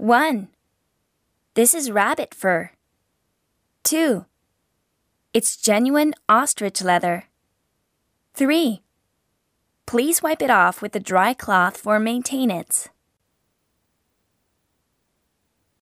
1. This is rabbit fur. 2. It's genuine ostrich leather. 3. Please wipe it off with a dry cloth for maintenance.